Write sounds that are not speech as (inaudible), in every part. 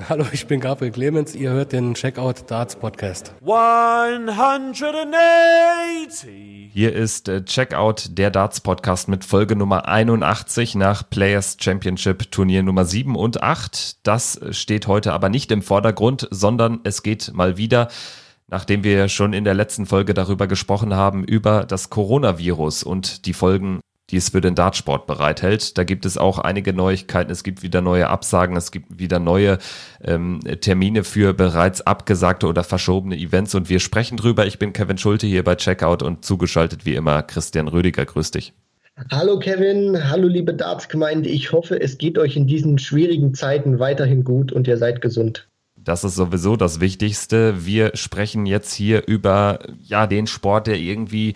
(laughs) Hallo, ich bin Gabriel Clemens. Ihr hört den Checkout Darts Podcast. 180. Hier ist äh, Checkout der Darts Podcast mit Folge Nummer 81 nach Players Championship Turnier Nummer 7 und 8. Das steht heute aber nicht im Vordergrund, sondern es geht mal wieder nachdem wir schon in der letzten Folge darüber gesprochen haben, über das Coronavirus und die Folgen die es für den Dartsport bereithält. Da gibt es auch einige Neuigkeiten. Es gibt wieder neue Absagen, es gibt wieder neue ähm, Termine für bereits abgesagte oder verschobene Events und wir sprechen drüber. Ich bin Kevin Schulte hier bei Checkout und zugeschaltet wie immer Christian Rüdiger. Grüß dich. Hallo Kevin, hallo liebe Dartsgemeinde. Ich hoffe, es geht euch in diesen schwierigen Zeiten weiterhin gut und ihr seid gesund. Das ist sowieso das Wichtigste. Wir sprechen jetzt hier über ja den Sport, der irgendwie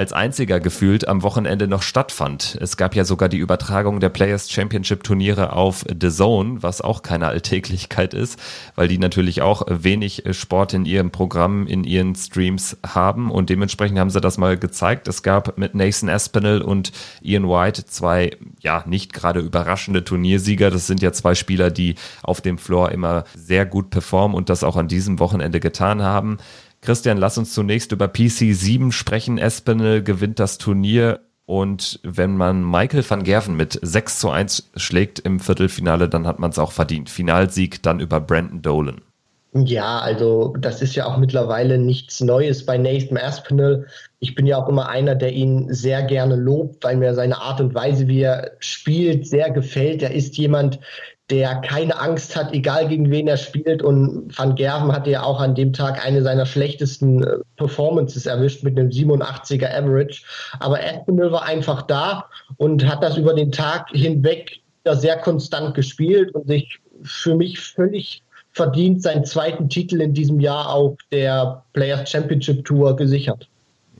als einziger gefühlt am Wochenende noch stattfand. Es gab ja sogar die Übertragung der Players Championship Turniere auf The Zone, was auch keine Alltäglichkeit ist, weil die natürlich auch wenig Sport in ihrem Programm, in ihren Streams haben und dementsprechend haben sie das mal gezeigt. Es gab mit Nathan Aspinall und Ian White zwei, ja, nicht gerade überraschende Turniersieger. Das sind ja zwei Spieler, die auf dem Floor immer sehr gut performen und das auch an diesem Wochenende getan haben. Christian, lass uns zunächst über PC 7 sprechen. Espinel gewinnt das Turnier und wenn man Michael van Gerven mit 6 zu 1 schlägt im Viertelfinale, dann hat man es auch verdient. Finalsieg dann über Brandon Dolan. Ja, also das ist ja auch mittlerweile nichts Neues bei Nathan Aspinall. Ich bin ja auch immer einer, der ihn sehr gerne lobt, weil mir seine Art und Weise, wie er spielt, sehr gefällt. Er ist jemand, der keine Angst hat, egal gegen wen er spielt. Und Van Gerven hatte ja auch an dem Tag eine seiner schlechtesten äh, Performances erwischt mit einem 87er Average. Aber Espinel war einfach da und hat das über den Tag hinweg sehr konstant gespielt und sich für mich völlig verdient seinen zweiten Titel in diesem Jahr auf der Players Championship Tour gesichert.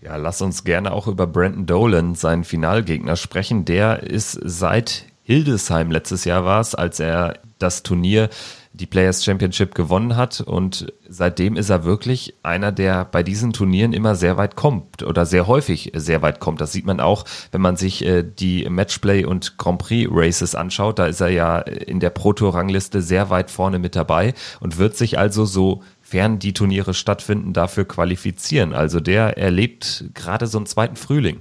Ja, lass uns gerne auch über Brandon Dolan, seinen Finalgegner, sprechen. Der ist seit Hildesheim letztes Jahr war es, als er das Turnier, die Players Championship gewonnen hat. Und seitdem ist er wirklich einer, der bei diesen Turnieren immer sehr weit kommt oder sehr häufig sehr weit kommt. Das sieht man auch, wenn man sich äh, die Matchplay und Grand Prix Races anschaut. Da ist er ja in der Pro Tour Rangliste sehr weit vorne mit dabei und wird sich also so fern die Turniere stattfinden, dafür qualifizieren. Also der erlebt gerade so einen zweiten Frühling.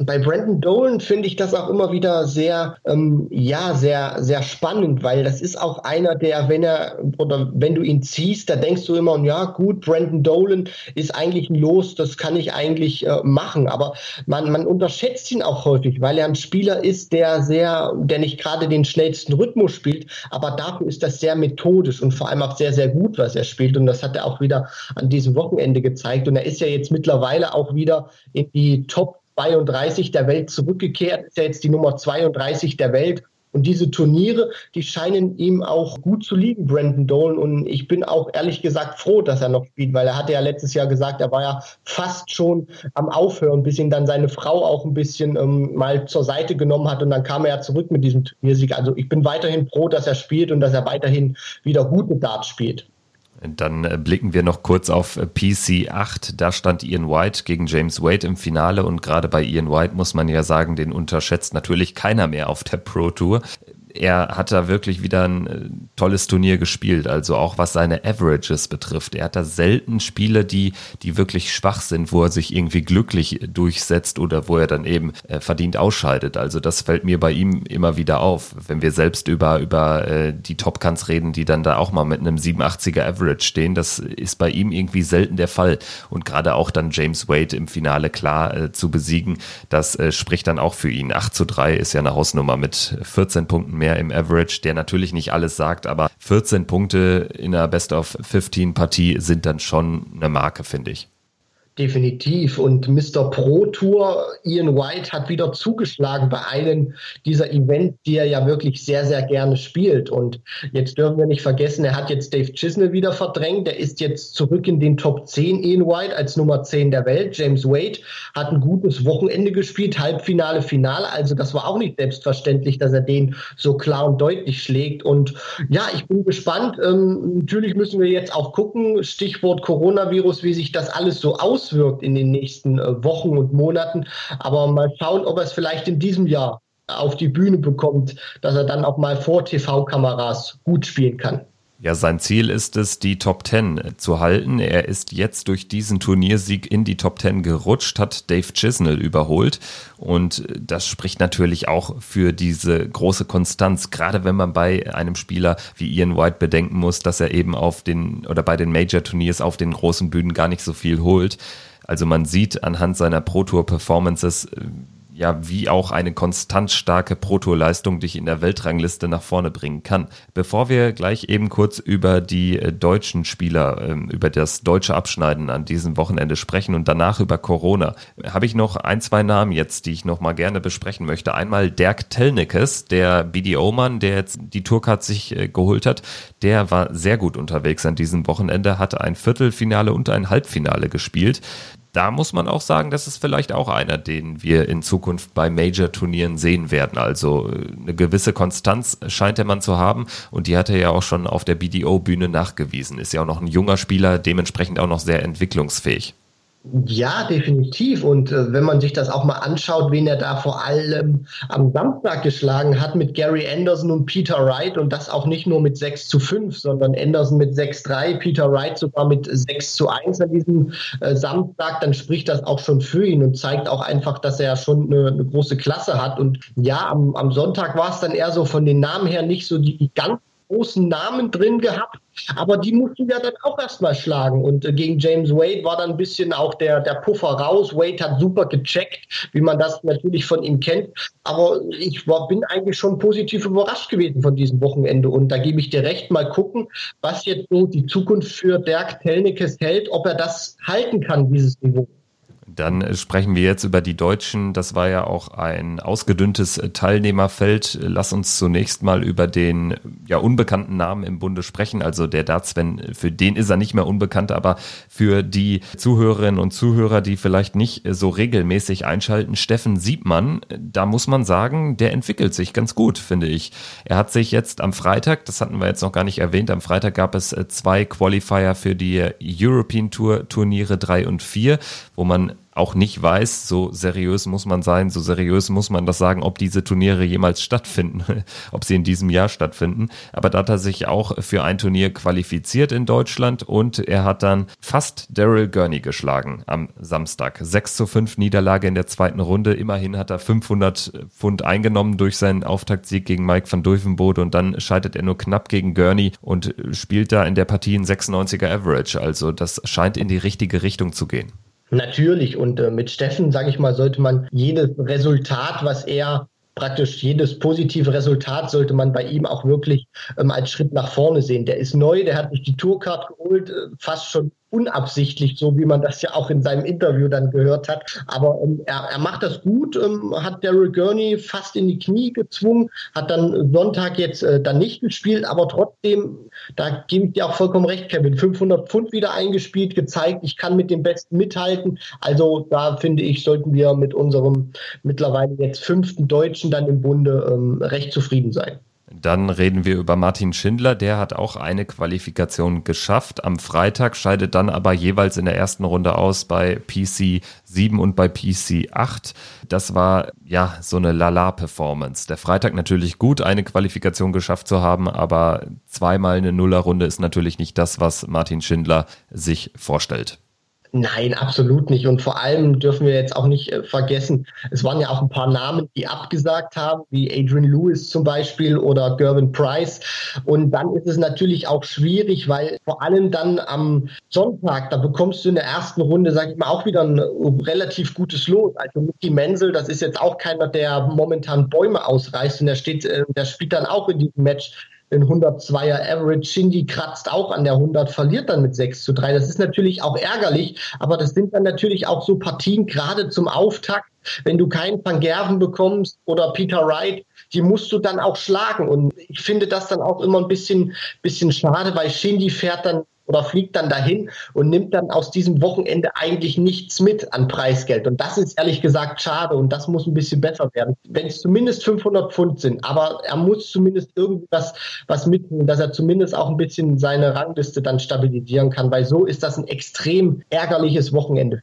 Bei Brandon Dolan finde ich das auch immer wieder sehr, ähm, ja, sehr, sehr spannend, weil das ist auch einer, der, wenn er oder wenn du ihn ziehst, da denkst du immer, ja, gut, Brandon Dolan ist eigentlich ein Los, das kann ich eigentlich äh, machen. Aber man, man unterschätzt ihn auch häufig, weil er ein Spieler ist, der sehr, der nicht gerade den schnellsten Rhythmus spielt, aber dafür ist das sehr methodisch und vor allem auch sehr, sehr gut, was er spielt. Und das hat er auch wieder an diesem Wochenende gezeigt. Und er ist ja jetzt mittlerweile auch wieder in die Top 32 der Welt zurückgekehrt, ist ja jetzt die Nummer 32 der Welt. Und diese Turniere, die scheinen ihm auch gut zu liegen, Brandon Dolan. Und ich bin auch ehrlich gesagt froh, dass er noch spielt, weil er hatte ja letztes Jahr gesagt, er war ja fast schon am Aufhören, bis ihn dann seine Frau auch ein bisschen ähm, mal zur Seite genommen hat. Und dann kam er ja zurück mit diesem Turniersieg. Also ich bin weiterhin froh, dass er spielt und dass er weiterhin wieder gute Darts spielt. Dann äh, blicken wir noch kurz auf äh, PC 8. Da stand Ian White gegen James Wade im Finale und gerade bei Ian White muss man ja sagen, den unterschätzt natürlich keiner mehr auf der Pro Tour er hat da wirklich wieder ein äh, tolles Turnier gespielt, also auch was seine Averages betrifft. Er hat da selten Spiele, die, die wirklich schwach sind, wo er sich irgendwie glücklich durchsetzt oder wo er dann eben äh, verdient ausscheidet. Also das fällt mir bei ihm immer wieder auf, wenn wir selbst über, über äh, die Topcans reden, die dann da auch mal mit einem 87er Average stehen. Das ist bei ihm irgendwie selten der Fall. Und gerade auch dann James Wade im Finale klar äh, zu besiegen, das äh, spricht dann auch für ihn. 8 zu 3 ist ja eine Hausnummer mit 14 Punkten mehr im Average, der natürlich nicht alles sagt, aber 14 Punkte in einer Best of 15 Partie sind dann schon eine Marke, finde ich. Definitiv. Und Mr. Pro Tour, Ian White, hat wieder zugeschlagen bei einem dieser Events, die er ja wirklich sehr, sehr gerne spielt. Und jetzt dürfen wir nicht vergessen, er hat jetzt Dave Chisnell wieder verdrängt. Er ist jetzt zurück in den Top 10, Ian White, als Nummer 10 der Welt. James Wade hat ein gutes Wochenende gespielt, Halbfinale, Finale. Also das war auch nicht selbstverständlich, dass er den so klar und deutlich schlägt. Und ja, ich bin gespannt. Ähm, natürlich müssen wir jetzt auch gucken, Stichwort Coronavirus, wie sich das alles so aus auswirkt in den nächsten äh, Wochen und Monaten. Aber mal schauen, ob er es vielleicht in diesem Jahr auf die Bühne bekommt, dass er dann auch mal vor TV-Kameras gut spielen kann. Ja, sein Ziel ist es, die Top 10 zu halten. Er ist jetzt durch diesen Turniersieg in die Top 10 gerutscht, hat Dave Chisnell überholt. Und das spricht natürlich auch für diese große Konstanz, gerade wenn man bei einem Spieler wie Ian White bedenken muss, dass er eben auf den oder bei den Major-Turniers auf den großen Bühnen gar nicht so viel holt. Also man sieht anhand seiner Pro Tour Performances, ja, wie auch eine konstant starke Proto-Leistung dich in der Weltrangliste nach vorne bringen kann. Bevor wir gleich eben kurz über die äh, deutschen Spieler, ähm, über das deutsche Abschneiden an diesem Wochenende sprechen und danach über Corona, habe ich noch ein, zwei Namen jetzt, die ich noch mal gerne besprechen möchte. Einmal Dirk Tellnickes, der BDO-Mann, der jetzt die Tourcard sich äh, geholt hat, der war sehr gut unterwegs an diesem Wochenende, hatte ein Viertelfinale und ein Halbfinale gespielt da muss man auch sagen, das ist vielleicht auch einer, den wir in Zukunft bei Major-Turnieren sehen werden. Also äh, eine gewisse Konstanz scheint der Mann zu haben und die hat er ja auch schon auf der BDO-Bühne nachgewiesen. Ist ja auch noch ein junger Spieler, dementsprechend auch noch sehr entwicklungsfähig. Ja, definitiv. Und äh, wenn man sich das auch mal anschaut, wen er da vor allem am Samstag geschlagen hat mit Gary Anderson und Peter Wright und das auch nicht nur mit 6 zu 5, sondern Anderson mit 6-3, Peter Wright sogar mit 6 zu 1 an diesem äh, Samstag, dann spricht das auch schon für ihn und zeigt auch einfach, dass er schon eine, eine große Klasse hat. Und ja, am, am Sonntag war es dann eher so von den Namen her nicht so die ganz großen Namen drin gehabt, aber die mussten wir dann auch erstmal schlagen. Und äh, gegen James Wade war dann ein bisschen auch der, der Puffer raus. Wade hat super gecheckt, wie man das natürlich von ihm kennt. Aber ich war, bin eigentlich schon positiv überrascht gewesen von diesem Wochenende. Und da gebe ich dir recht, mal gucken, was jetzt so die Zukunft für Dirk Telnikes hält, ob er das halten kann, dieses Niveau. Dann sprechen wir jetzt über die Deutschen. Das war ja auch ein ausgedünntes Teilnehmerfeld. Lass uns zunächst mal über den ja unbekannten Namen im Bunde sprechen. Also der Dartsven, für den ist er nicht mehr unbekannt, aber für die Zuhörerinnen und Zuhörer, die vielleicht nicht so regelmäßig einschalten, Steffen Siebmann, da muss man sagen, der entwickelt sich ganz gut, finde ich. Er hat sich jetzt am Freitag, das hatten wir jetzt noch gar nicht erwähnt, am Freitag gab es zwei Qualifier für die European Tour Turniere drei und vier, wo man auch nicht weiß, so seriös muss man sein, so seriös muss man das sagen, ob diese Turniere jemals stattfinden, (laughs) ob sie in diesem Jahr stattfinden. Aber da hat er sich auch für ein Turnier qualifiziert in Deutschland und er hat dann fast Daryl Gurney geschlagen am Samstag. 6 zu 5 Niederlage in der zweiten Runde. Immerhin hat er 500 Pfund eingenommen durch seinen Auftaktsieg gegen Mike van Duivenbode und dann scheitert er nur knapp gegen Gurney und spielt da in der Partie ein 96er Average. Also das scheint in die richtige Richtung zu gehen. Natürlich. Und äh, mit Steffen, sage ich mal, sollte man jedes Resultat, was er praktisch jedes positive Resultat sollte man bei ihm auch wirklich ähm, als Schritt nach vorne sehen. Der ist neu, der hat sich die Tourcard geholt, äh, fast schon unabsichtlich, so wie man das ja auch in seinem Interview dann gehört hat. Aber ähm, er, er macht das gut, ähm, hat Daryl Gurney fast in die Knie gezwungen, hat dann Sonntag jetzt äh, dann nicht gespielt, aber trotzdem, da gebe ich dir auch vollkommen recht, Kevin, 500 Pfund wieder eingespielt, gezeigt, ich kann mit dem Besten mithalten. Also da finde ich, sollten wir mit unserem mittlerweile jetzt fünften Deutschen dann im Bunde ähm, recht zufrieden sein. Dann reden wir über Martin Schindler, der hat auch eine Qualifikation geschafft. Am Freitag scheidet dann aber jeweils in der ersten Runde aus bei PC 7 und bei PC 8. Das war ja so eine Lala-Performance. Der Freitag natürlich gut, eine Qualifikation geschafft zu haben, aber zweimal eine Nullerrunde ist natürlich nicht das, was Martin Schindler sich vorstellt. Nein, absolut nicht. Und vor allem dürfen wir jetzt auch nicht äh, vergessen, es waren ja auch ein paar Namen, die abgesagt haben, wie Adrian Lewis zum Beispiel oder Gervin Price. Und dann ist es natürlich auch schwierig, weil vor allem dann am Sonntag, da bekommst du in der ersten Runde, sag ich mal, auch wieder ein relativ gutes Los. Also Mickey Menzel, das ist jetzt auch keiner, der momentan Bäume ausreißt und der steht, äh, der spielt dann auch in diesem Match den 102er Average. Shindy kratzt auch an der 100, verliert dann mit 6 zu 3. Das ist natürlich auch ärgerlich, aber das sind dann natürlich auch so Partien, gerade zum Auftakt, wenn du keinen Van bekommst oder Peter Wright, die musst du dann auch schlagen. Und ich finde das dann auch immer ein bisschen, bisschen schade, weil Shindy fährt dann oder fliegt dann dahin und nimmt dann aus diesem Wochenende eigentlich nichts mit an Preisgeld. Und das ist ehrlich gesagt schade und das muss ein bisschen besser werden. Wenn es zumindest 500 Pfund sind, aber er muss zumindest irgendwas was mitnehmen, dass er zumindest auch ein bisschen seine Rangliste dann stabilisieren kann, weil so ist das ein extrem ärgerliches Wochenende.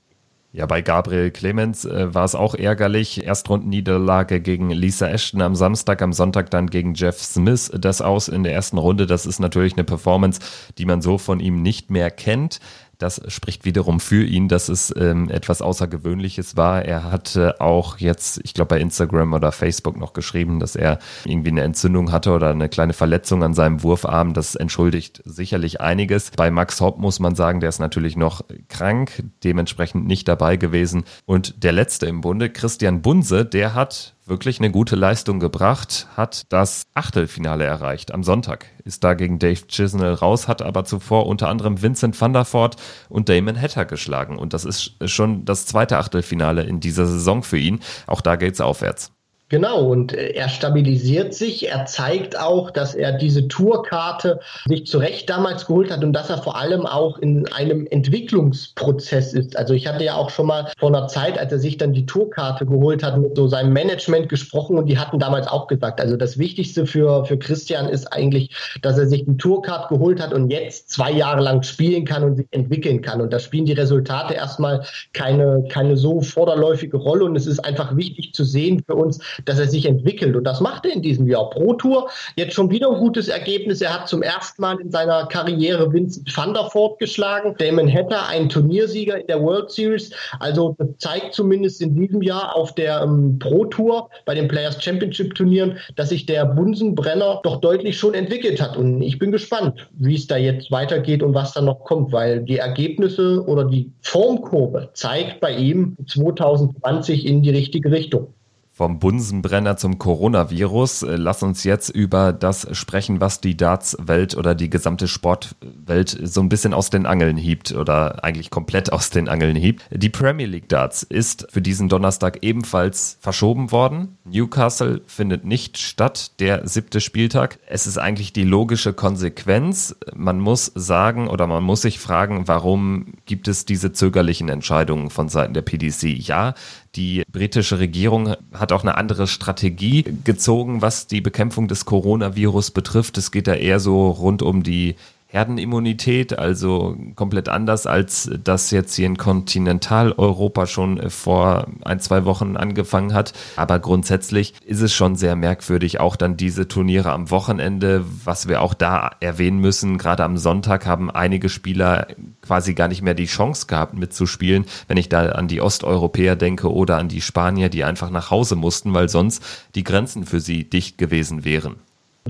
Ja, bei Gabriel Clemens äh, war es auch ärgerlich. Erstrundenniederlage gegen Lisa Ashton am Samstag, am Sonntag dann gegen Jeff Smith das aus in der ersten Runde. Das ist natürlich eine Performance, die man so von ihm nicht mehr kennt. Das spricht wiederum für ihn, dass es ähm, etwas Außergewöhnliches war. Er hatte auch jetzt, ich glaube bei Instagram oder Facebook noch geschrieben, dass er irgendwie eine Entzündung hatte oder eine kleine Verletzung an seinem Wurfarm. Das entschuldigt sicherlich einiges. Bei Max Hopp muss man sagen, der ist natürlich noch krank, dementsprechend nicht dabei gewesen. Und der letzte im Bunde, Christian Bunse, der hat wirklich eine gute Leistung gebracht, hat das Achtelfinale erreicht am Sonntag, ist da gegen Dave Chisnell raus, hat aber zuvor unter anderem Vincent van der Voort und Damon Hatter geschlagen. Und das ist schon das zweite Achtelfinale in dieser Saison für ihn. Auch da geht's aufwärts. Genau, und äh, er stabilisiert sich. Er zeigt auch, dass er diese Tourkarte sich zu Recht damals geholt hat und dass er vor allem auch in einem Entwicklungsprozess ist. Also ich hatte ja auch schon mal vor einer Zeit, als er sich dann die Tourkarte geholt hat, mit so seinem Management gesprochen und die hatten damals auch gesagt, also das Wichtigste für, für Christian ist eigentlich, dass er sich die Tourkarte geholt hat und jetzt zwei Jahre lang spielen kann und sich entwickeln kann. Und da spielen die Resultate erstmal keine, keine so vorderläufige Rolle und es ist einfach wichtig zu sehen für uns, dass er sich entwickelt. Und das macht er in diesem Jahr. Pro Tour jetzt schon wieder ein gutes Ergebnis. Er hat zum ersten Mal in seiner Karriere Vincent van der Voort geschlagen. Damon Hatter, ein Turniersieger in der World Series. Also zeigt zumindest in diesem Jahr auf der ähm, Pro Tour bei den Players Championship Turnieren, dass sich der Bunsenbrenner doch deutlich schon entwickelt hat. Und ich bin gespannt, wie es da jetzt weitergeht und was da noch kommt, weil die Ergebnisse oder die Formkurve zeigt bei ihm 2020 in die richtige Richtung. Vom Bunsenbrenner zum Coronavirus. Äh, lass uns jetzt über das sprechen, was die Darts-Welt oder die gesamte Sportwelt so ein bisschen aus den Angeln hiebt oder eigentlich komplett aus den Angeln hiebt. Die Premier League Darts ist für diesen Donnerstag ebenfalls verschoben worden. Newcastle findet nicht statt, der siebte Spieltag. Es ist eigentlich die logische Konsequenz. Man muss sagen oder man muss sich fragen, warum gibt es diese zögerlichen Entscheidungen von Seiten der PDC? Ja, die britische Regierung hat auch eine andere Strategie gezogen, was die Bekämpfung des Coronavirus betrifft. Es geht da eher so rund um die Herdenimmunität, also komplett anders, als das jetzt hier in Kontinentaleuropa schon vor ein, zwei Wochen angefangen hat. Aber grundsätzlich ist es schon sehr merkwürdig, auch dann diese Turniere am Wochenende, was wir auch da erwähnen müssen. Gerade am Sonntag haben einige Spieler quasi gar nicht mehr die Chance gehabt mitzuspielen, wenn ich da an die Osteuropäer denke oder an die Spanier, die einfach nach Hause mussten, weil sonst die Grenzen für sie dicht gewesen wären.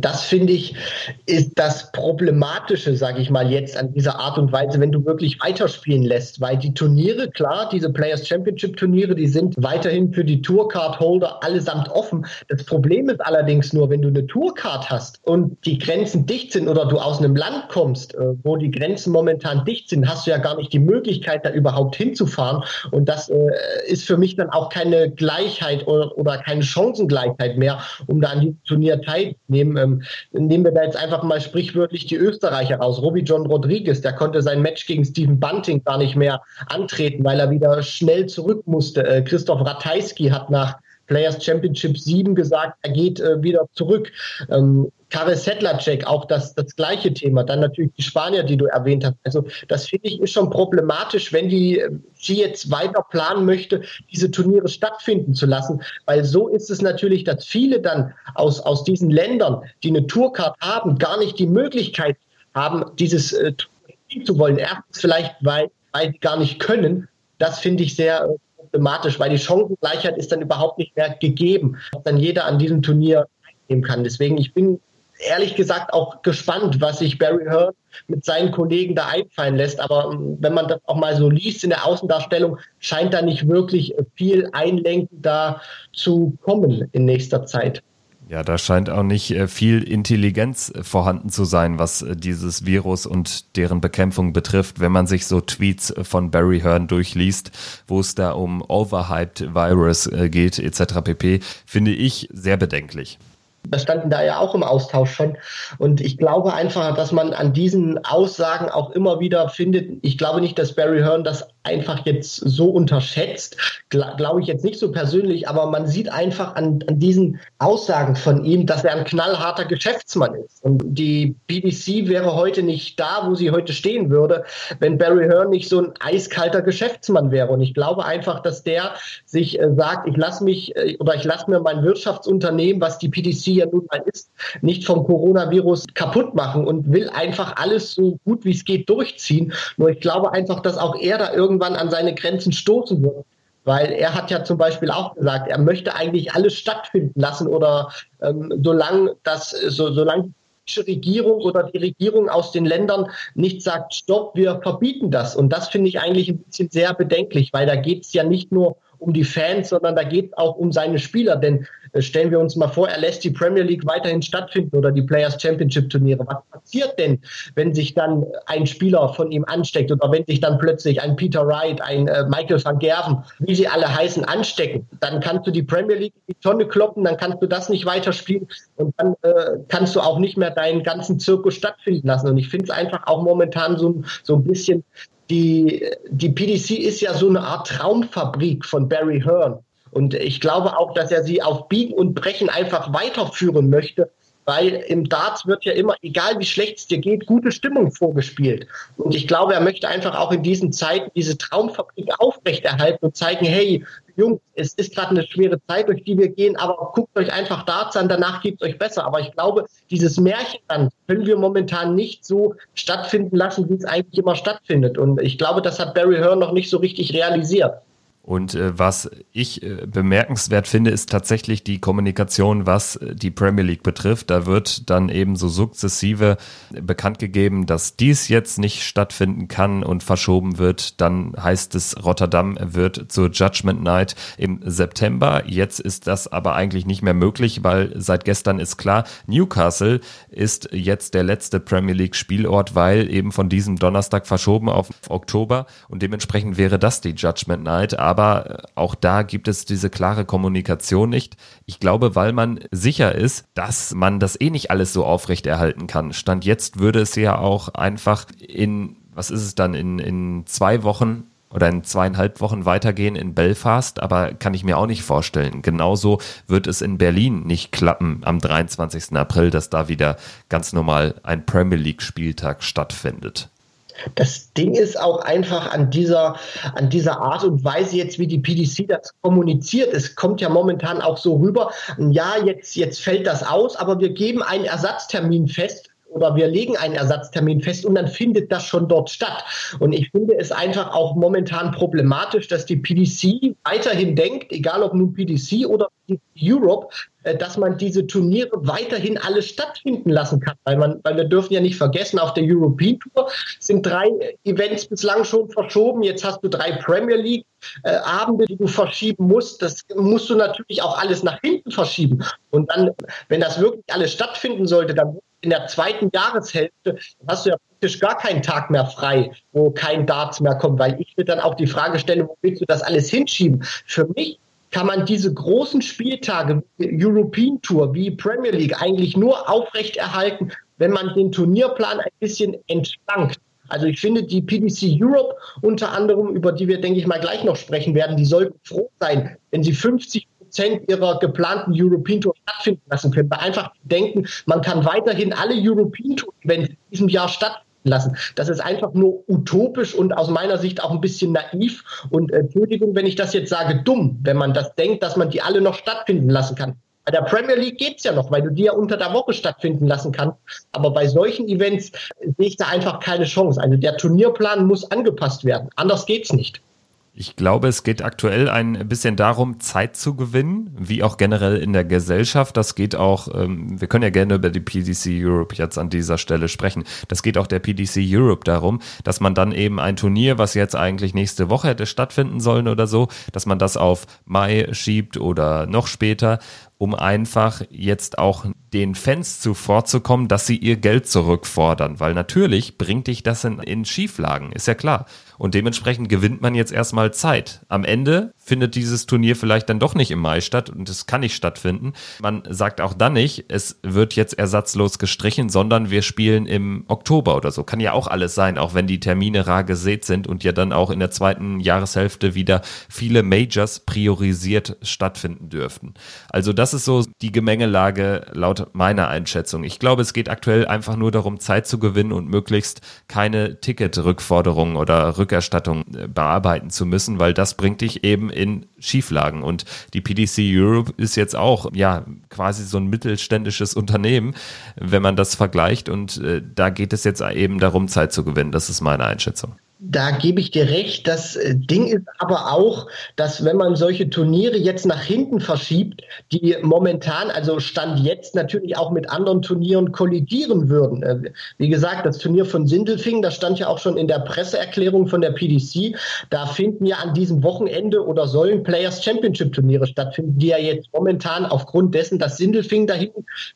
Das finde ich, ist das Problematische, sage ich mal jetzt an dieser Art und Weise, wenn du wirklich weiterspielen lässt, weil die Turniere, klar, diese Players Championship Turniere, die sind weiterhin für die Tourcard Holder allesamt offen. Das Problem ist allerdings nur, wenn du eine Tourcard hast und die Grenzen dicht sind oder du aus einem Land kommst, äh, wo die Grenzen momentan dicht sind, hast du ja gar nicht die Möglichkeit, da überhaupt hinzufahren. Und das äh, ist für mich dann auch keine Gleichheit oder, oder keine Chancengleichheit mehr, um da an diesem Turnier teilzunehmen ähm, nehmen wir da jetzt einfach mal sprichwörtlich die Österreicher raus. Robbie John Rodriguez, der konnte sein Match gegen Stephen Bunting gar nicht mehr antreten, weil er wieder schnell zurück musste. Äh, Christoph Ratajski hat nach Players Championship 7 gesagt, er geht äh, wieder zurück. Ähm, Karel Sedlacek, auch das, das gleiche Thema. Dann natürlich die Spanier, die du erwähnt hast. Also das finde ich ist schon problematisch, wenn die sie jetzt weiter planen möchte, diese Turniere stattfinden zu lassen. Weil so ist es natürlich, dass viele dann aus, aus diesen Ländern, die eine Tourcard haben, gar nicht die Möglichkeit haben, dieses äh, zu wollen. Erstens vielleicht, weil, weil sie gar nicht können. Das finde ich sehr äh, problematisch, weil die Chancengleichheit ist dann überhaupt nicht mehr gegeben, ob dann jeder an diesem Turnier teilnehmen kann. Deswegen, ich bin ehrlich gesagt auch gespannt, was sich Barry Hearn mit seinen Kollegen da einfallen lässt. Aber ähm, wenn man das auch mal so liest in der Außendarstellung, scheint da nicht wirklich viel Einlenken da zu kommen in nächster Zeit. Ja, da scheint auch nicht äh, viel Intelligenz äh, vorhanden zu sein, was äh, dieses Virus und deren Bekämpfung betrifft. Wenn man sich so Tweets von Barry Hearn durchliest, wo es da um overhyped Virus geht, etc. pp, finde ich sehr bedenklich. Wir standen da ja auch im Austausch schon. Und ich glaube einfach, dass man an diesen Aussagen auch immer wieder findet, ich glaube nicht, dass Barry Hearn das einfach jetzt so unterschätzt, glaube ich jetzt nicht so persönlich, aber man sieht einfach an, an, diesen Aussagen von ihm, dass er ein knallharter Geschäftsmann ist. Und die BBC wäre heute nicht da, wo sie heute stehen würde, wenn Barry Hearn nicht so ein eiskalter Geschäftsmann wäre. Und ich glaube einfach, dass der sich äh, sagt, ich lasse mich äh, oder ich lasse mir mein Wirtschaftsunternehmen, was die PDC ja nun mal ist, nicht vom Coronavirus kaputt machen und will einfach alles so gut wie es geht durchziehen. Nur ich glaube einfach, dass auch er da irgendwie irgendwann an seine Grenzen stoßen wird. Weil er hat ja zum Beispiel auch gesagt, er möchte eigentlich alles stattfinden lassen oder ähm, solange das, so, solange die Regierung oder die Regierung aus den Ländern nicht sagt, stopp, wir verbieten das. Und das finde ich eigentlich ein bisschen sehr bedenklich, weil da geht es ja nicht nur um die Fans, sondern da geht es auch um seine Spieler. Denn äh, stellen wir uns mal vor, er lässt die Premier League weiterhin stattfinden oder die Players Championship Turniere. Was passiert denn, wenn sich dann ein Spieler von ihm ansteckt oder wenn sich dann plötzlich ein Peter Wright, ein äh, Michael van Gerven, wie sie alle heißen, anstecken? Dann kannst du die Premier League in die Tonne kloppen, dann kannst du das nicht weiterspielen und dann äh, kannst du auch nicht mehr deinen ganzen Zirkus stattfinden lassen. Und ich finde es einfach auch momentan so, so ein bisschen die, die PDC ist ja so eine Art Traumfabrik von Barry Hearn. Und ich glaube auch, dass er sie auf Biegen und Brechen einfach weiterführen möchte, weil im Darts wird ja immer, egal wie schlecht es dir geht, gute Stimmung vorgespielt. Und ich glaube, er möchte einfach auch in diesen Zeiten diese Traumfabrik aufrechterhalten und zeigen, hey, Jungs, es ist gerade eine schwere Zeit, durch die wir gehen, aber guckt euch einfach Darts an, danach geht es euch besser. Aber ich glaube, dieses Märchenland können wir momentan nicht so stattfinden lassen, wie es eigentlich immer stattfindet. Und ich glaube, das hat Barry Hearn noch nicht so richtig realisiert. Und äh, was ich äh, bemerkenswert finde, ist tatsächlich die Kommunikation, was äh, die Premier League betrifft. Da wird dann eben so sukzessive bekannt gegeben, dass dies jetzt nicht stattfinden kann und verschoben wird. Dann heißt es, Rotterdam wird zur Judgment Night im September. Jetzt ist das aber eigentlich nicht mehr möglich, weil seit gestern ist klar, Newcastle ist jetzt der letzte Premier League Spielort, weil eben von diesem Donnerstag verschoben auf Oktober und dementsprechend wäre das die Judgment Night. Aber aber äh, auch da gibt es diese klare Kommunikation nicht. Ich glaube, weil man sicher ist, dass man das eh nicht alles so aufrechterhalten kann. Stand jetzt würde es ja auch einfach in, was ist es dann, in, in zwei Wochen oder in zweieinhalb Wochen weitergehen in Belfast, aber kann ich mir auch nicht vorstellen. Genauso wird es in Berlin nicht klappen am 23. April, dass da wieder ganz normal ein Premier League Spieltag stattfindet. Das Ding ist auch einfach an dieser, an dieser Art und Weise jetzt, wie die PDC das kommuniziert. Es kommt ja momentan auch so rüber, ja, jetzt, jetzt fällt das aus, aber wir geben einen Ersatztermin fest oder wir legen einen Ersatztermin fest und dann findet das schon dort statt. Und ich finde es einfach auch momentan problematisch, dass die PDC weiterhin denkt, egal ob nun PDC oder Europe, äh, dass man diese Turniere weiterhin alle stattfinden lassen kann. Weil, man, weil wir dürfen ja nicht vergessen, auf der European Tour sind drei Events bislang schon verschoben. Jetzt hast du drei Premier League äh, die du verschieben musst. Das musst du natürlich auch alles nach hinten verschieben. Und dann, wenn das wirklich alles stattfinden sollte, dann in der zweiten Jahreshälfte hast du ja praktisch gar keinen Tag mehr frei, wo kein Darts mehr kommt, weil ich mir dann auch die Frage stelle, wo willst du das alles hinschieben? Für mich kann man diese großen Spieltage, European Tour wie Premier League, eigentlich nur aufrechterhalten, wenn man den Turnierplan ein bisschen entschlankt. Also ich finde, die PDC Europe unter anderem, über die wir, denke ich mal, gleich noch sprechen werden, die sollten froh sein, wenn sie 50 Prozent ihrer geplanten European Tour stattfinden lassen können. Weil einfach denken, man kann weiterhin alle European Tour Events in diesem Jahr stattfinden lassen. Das ist einfach nur utopisch und aus meiner Sicht auch ein bisschen naiv. Und äh, Entschuldigung, wenn ich das jetzt sage, dumm, wenn man das denkt, dass man die alle noch stattfinden lassen kann. Bei der Premier League geht es ja noch, weil du die ja unter der Woche stattfinden lassen kannst. Aber bei solchen Events sehe ich da einfach keine Chance. Also der Turnierplan muss angepasst werden. Anders geht es nicht. Ich glaube, es geht aktuell ein bisschen darum, Zeit zu gewinnen, wie auch generell in der Gesellschaft. Das geht auch, ähm, wir können ja gerne über die PDC Europe jetzt an dieser Stelle sprechen. Das geht auch der PDC Europe darum, dass man dann eben ein Turnier, was jetzt eigentlich nächste Woche hätte stattfinden sollen oder so, dass man das auf Mai schiebt oder noch später um einfach jetzt auch den Fans zuvorzukommen, dass sie ihr Geld zurückfordern, weil natürlich bringt dich das in, in Schieflagen, ist ja klar. Und dementsprechend gewinnt man jetzt erstmal Zeit. Am Ende findet dieses Turnier vielleicht dann doch nicht im Mai statt und es kann nicht stattfinden. Man sagt auch dann nicht, es wird jetzt ersatzlos gestrichen, sondern wir spielen im Oktober oder so. Kann ja auch alles sein, auch wenn die Termine rar gesät sind und ja dann auch in der zweiten Jahreshälfte wieder viele Majors priorisiert stattfinden dürften. Also das ist so die Gemengelage laut meiner Einschätzung. Ich glaube, es geht aktuell einfach nur darum, Zeit zu gewinnen und möglichst keine Ticketrückforderungen oder Rück Rückerstattung äh, bearbeiten zu müssen, weil das bringt dich eben in Schieflagen. Und die PDC Europe ist jetzt auch ja quasi so ein mittelständisches Unternehmen, wenn man das vergleicht. Und äh, da geht es jetzt eben darum, Zeit zu gewinnen. Das ist meine Einschätzung. Da gebe ich dir recht. Das äh, Ding ist aber auch, dass wenn man solche Turniere jetzt nach hinten verschiebt, die momentan, also Stand jetzt natürlich auch mit anderen Turnieren kollidieren würden. Äh, wie gesagt, das Turnier von Sindelfing, das stand ja auch schon in der Presseerklärung von der PDC. Da finden ja an diesem Wochenende oder sollen Players Championship Turniere stattfinden, die ja jetzt momentan aufgrund dessen, dass Sindelfing dahin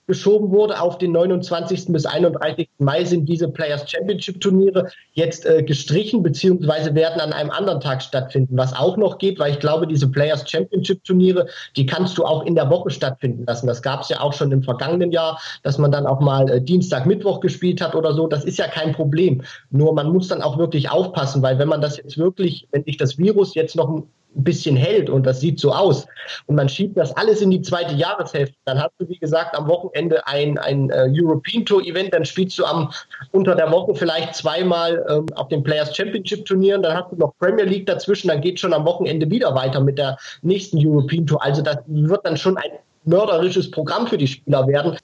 geschoben wurde, auf den 29. bis 31. Mai sind diese Players Championship Turniere jetzt äh, gestrichen gestrichen beziehungsweise werden an einem anderen Tag stattfinden. Was auch noch geht, weil ich glaube, diese Players Championship Turniere, die kannst du auch in der Woche stattfinden lassen. Das gab es ja auch schon im vergangenen Jahr, dass man dann auch mal äh, Dienstag, Mittwoch gespielt hat oder so. Das ist ja kein Problem. Nur man muss dann auch wirklich aufpassen, weil wenn man das jetzt wirklich, wenn sich das Virus jetzt noch ein bisschen hält und das sieht so aus. Und man schiebt das alles in die zweite Jahreshälfte, dann hast du, wie gesagt, am Wochenende ein, ein uh, European Tour Event, dann spielst du am unter der Woche vielleicht zweimal ähm, auf den Players Championship Turnieren, dann hast du noch Premier League dazwischen, dann geht schon am Wochenende wieder weiter mit der nächsten European Tour. Also das wird dann schon ein mörderisches Programm für die Spieler werden.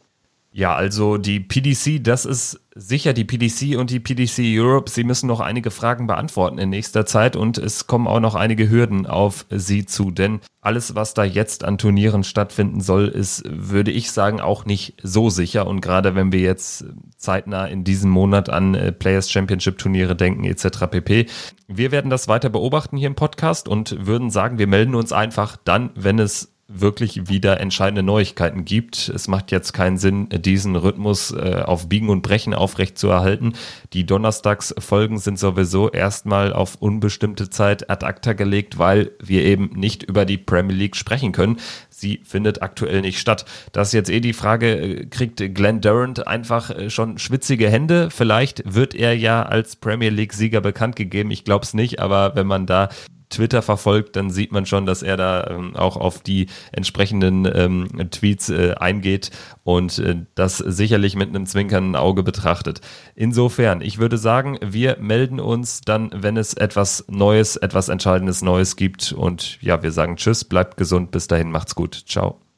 Ja, also die PDC, das ist sicher die PDC und die PDC Europe. Sie müssen noch einige Fragen beantworten in nächster Zeit und es kommen auch noch einige Hürden auf sie zu, denn alles, was da jetzt an Turnieren stattfinden soll, ist, würde ich sagen, auch nicht so sicher. Und gerade wenn wir jetzt zeitnah in diesem Monat an äh, Players Championship Turniere denken, etc. pp. Wir werden das weiter beobachten hier im Podcast und würden sagen, wir melden uns einfach dann, wenn es wirklich wieder entscheidende Neuigkeiten gibt. Es macht jetzt keinen Sinn, diesen Rhythmus äh, auf Biegen und Brechen aufrecht zu erhalten. Die Donnerstagsfolgen sind sowieso erstmal auf unbestimmte Zeit ad acta gelegt, weil wir eben nicht über die Premier League sprechen können. Sie findet aktuell nicht statt. Das ist jetzt eh die Frage, äh, kriegt Glenn Durant einfach äh, schon schwitzige Hände? Vielleicht wird er ja als Premier League Sieger bekannt gegeben. Ich glaube es nicht, aber wenn man da Twitter verfolgt, dann sieht man schon, dass er da ähm, auch auf die entsprechenden ähm, Tweets äh, eingeht und äh, das sicherlich mit einem zwinkernden Auge betrachtet. Insofern, ich würde sagen, wir melden uns dann, wenn es etwas Neues, etwas Entscheidendes Neues gibt und ja, wir sagen Tschüss, bleibt gesund, bis dahin, macht's gut, ciao.